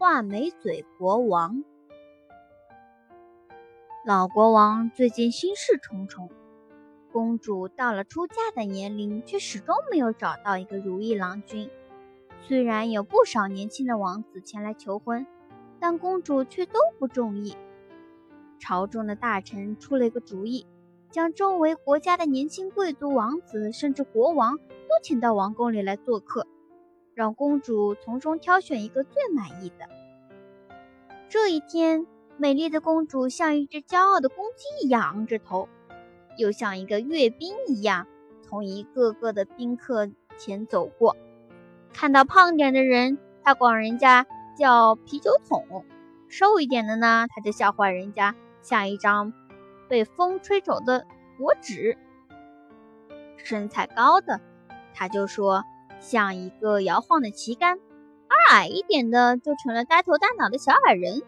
画眉嘴国王。老国王最近心事重重，公主到了出嫁的年龄，却始终没有找到一个如意郎君。虽然有不少年轻的王子前来求婚，但公主却都不中意。朝中的大臣出了一个主意，将周围国家的年轻贵族、王子甚至国王都请到王宫里来做客。让公主从中挑选一个最满意的。这一天，美丽的公主像一只骄傲的公鸡一样昂着头，又像一个阅兵一样从一个个的宾客前走过。看到胖点的人，她管人家叫啤酒桶；瘦一点的呢，她就笑话人家像一张被风吹走的薄纸；身材高的，她就说。像一个摇晃的旗杆，矮一点的就成了呆头呆脑的小矮人；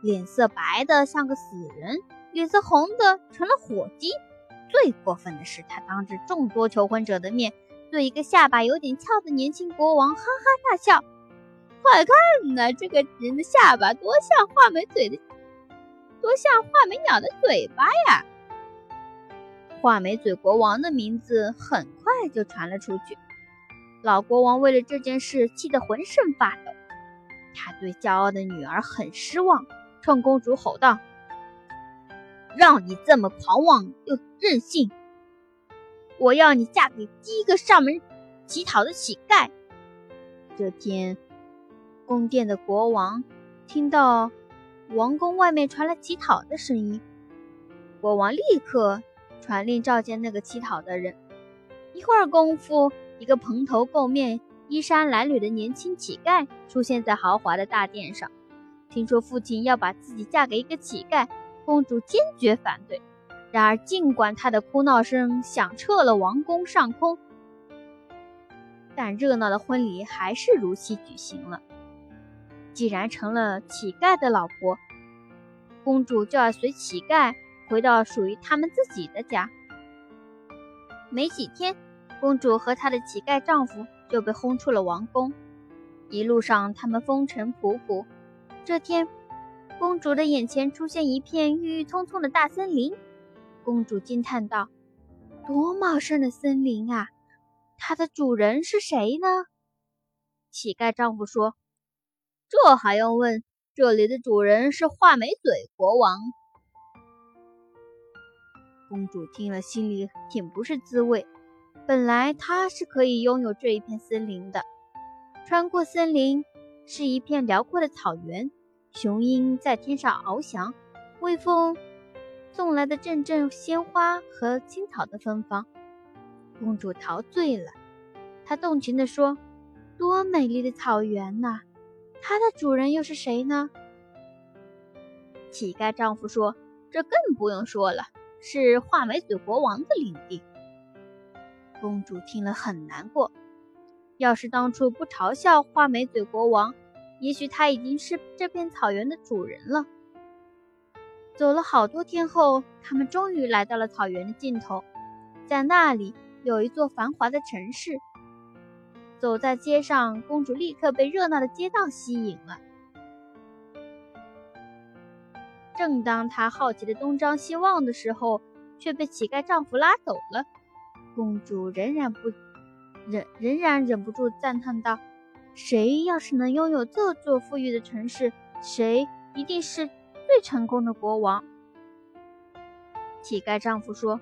脸色白的像个死人，脸色红的成了火鸡。最过分的是，他当着众多求婚者的面，对一个下巴有点翘的年轻国王哈哈大笑：“快看呐，这个人的下巴多像画眉嘴的，多像画眉鸟的嘴巴呀！”画眉嘴国王的名字很快就传了出去。老国王为了这件事气得浑身发抖，他对骄傲的女儿很失望，冲公主吼道：“让你这么狂妄又任性，我要你嫁给第一个上门乞讨的乞丐。”这天，宫殿的国王听到王宫外面传来乞讨的声音，国王立刻传令召见那个乞讨的人。一会儿功夫。一个蓬头垢面、衣衫褴褛的年轻乞丐出现在豪华的大殿上。听说父亲要把自己嫁给一个乞丐，公主坚决反对。然而，尽管她的哭闹声响彻了王宫上空，但热闹的婚礼还是如期举行了。既然成了乞丐的老婆，公主就要随乞丐回到属于他们自己的家。没几天。公主和她的乞丐丈夫就被轰出了王宫。一路上，他们风尘仆仆。这天，公主的眼前出现一片郁郁葱葱的大森林。公主惊叹道：“多茂盛的森林啊！它的主人是谁呢？”乞丐丈夫说：“这还用问？这里的主人是画眉嘴国王。”公主听了，心里挺不是滋味。本来他是可以拥有这一片森林的。穿过森林，是一片辽阔的草原，雄鹰在天上翱翔，微风送来的阵阵鲜花和青草的芬芳。公主陶醉了，她动情地说：“多美丽的草原呐！它的主人又是谁呢？”乞丐丈夫说：“这更不用说了，是画眉嘴国王的领地。”公主听了很难过。要是当初不嘲笑画眉嘴国王，也许他已经是这片草原的主人了。走了好多天后，他们终于来到了草原的尽头，在那里有一座繁华的城市。走在街上，公主立刻被热闹的街道吸引了。正当她好奇的东张西望的时候，却被乞丐丈夫拉走了。公主仍然不忍，仍然忍不住赞叹道：“谁要是能拥有这座富裕的城市，谁一定是最成功的国王。”乞丐丈夫说：“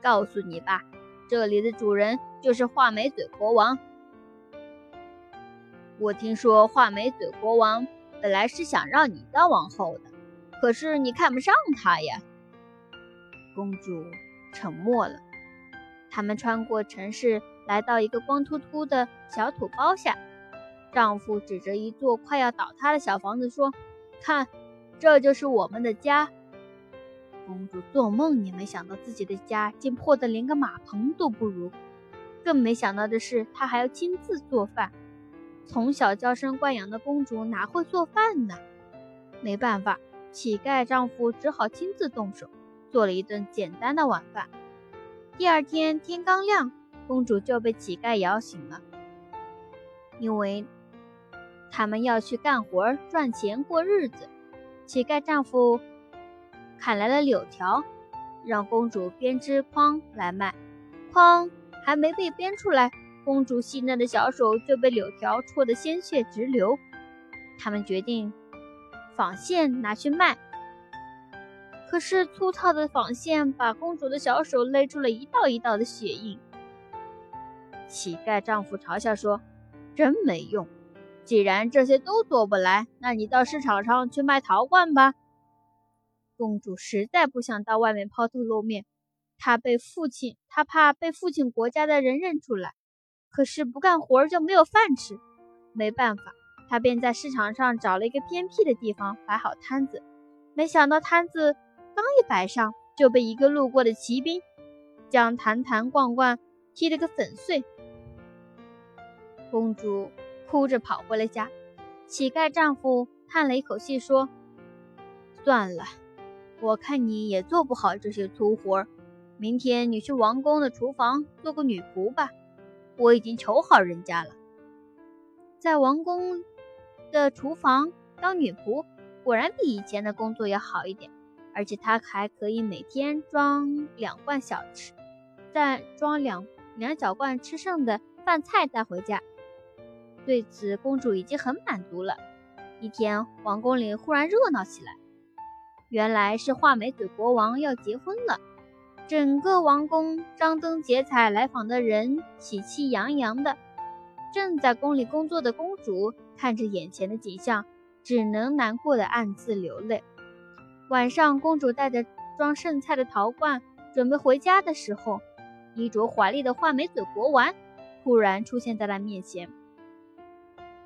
告诉你吧，这里的主人就是画眉嘴国王。我听说画眉嘴国王本来是想让你当王后的，可是你看不上他呀。”公主沉默了。他们穿过城市，来到一个光秃秃的小土包下。丈夫指着一座快要倒塌的小房子说：“看，这就是我们的家。”公主做梦也没想到自己的家竟破得连个马棚都不如。更没想到的是，她还要亲自做饭。从小娇生惯养的公主哪会做饭呢？没办法，乞丐丈夫只好亲自动手，做了一顿简单的晚饭。第二天天刚亮，公主就被乞丐摇醒了。因为他们要去干活赚钱过日子。乞丐丈夫砍来了柳条，让公主编织筐来卖。筐还没被编出来，公主细嫩的小手就被柳条戳得鲜血直流。他们决定纺线拿去卖，可是粗糙的纺线把公主的小手勒出了一道一道的血印。乞丐丈夫嘲笑说：“真没用！既然这些都做不来，那你到市场上去卖陶罐吧。”公主实在不想到外面抛头露面，她被父亲，她怕被父亲国家的人认出来。可是不干活就没有饭吃，没办法。她便在市场上找了一个偏僻的地方摆好摊子，没想到摊子刚一摆上，就被一个路过的骑兵将坛坛罐罐踢了个粉碎。公主哭着跑回了家，乞丐丈夫叹了一口气说：“算了，我看你也做不好这些粗活，明天你去王宫的厨房做个女仆吧，我已经求好人家了，在王宫。”的厨房当女仆，果然比以前的工作要好一点，而且她还可以每天装两罐小吃，再装两两小罐吃剩的饭菜带回家。对此，公主已经很满足了。一天，王宫里忽然热闹起来，原来是画眉嘴国王要结婚了，整个王宫张灯结彩，来访的人喜气洋洋的。正在宫里工作的公主看着眼前的景象，只能难过的暗自流泪。晚上，公主带着装剩菜的陶罐准备回家的时候，衣着华丽的画眉嘴国王突然出现在了面前。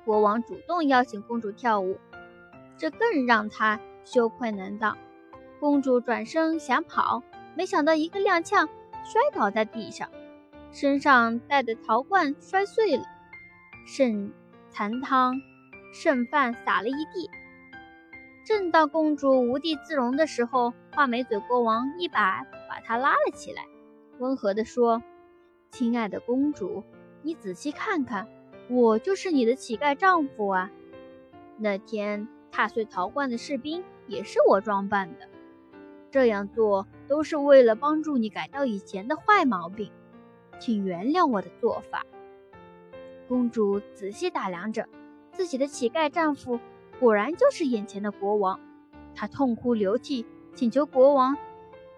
国王主动邀请公主跳舞，这更让她羞愧难当。公主转身想跑，没想到一个踉跄，摔倒在地上，身上带的陶罐摔碎了。剩残汤、剩饭洒了一地。正当公主无地自容的时候，画眉嘴国王一把把她拉了起来，温和地说：“亲爱的公主，你仔细看看，我就是你的乞丐丈夫啊！那天踏碎陶罐的士兵也是我装扮的。这样做都是为了帮助你改掉以前的坏毛病，请原谅我的做法。”公主仔细打量着自己的乞丐丈夫，果然就是眼前的国王。他痛哭流涕，请求国王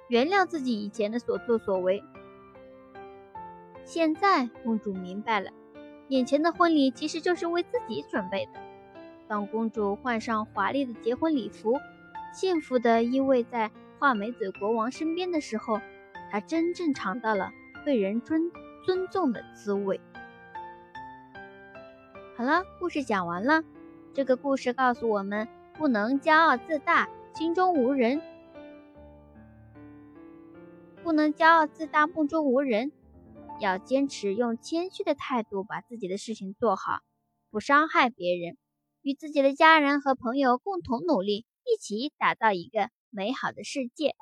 原谅自己以前的所作所为。现在，公主明白了，眼前的婚礼其实就是为自己准备的。当公主换上华丽的结婚礼服，幸福地依偎在画眉嘴国王身边的时候，她真正尝到了被人尊尊重的滋味。好了，故事讲完了。这个故事告诉我们，不能骄傲自大，心中无人；不能骄傲自大，目中无人。要坚持用谦虚的态度把自己的事情做好，不伤害别人，与自己的家人和朋友共同努力，一起打造一个美好的世界。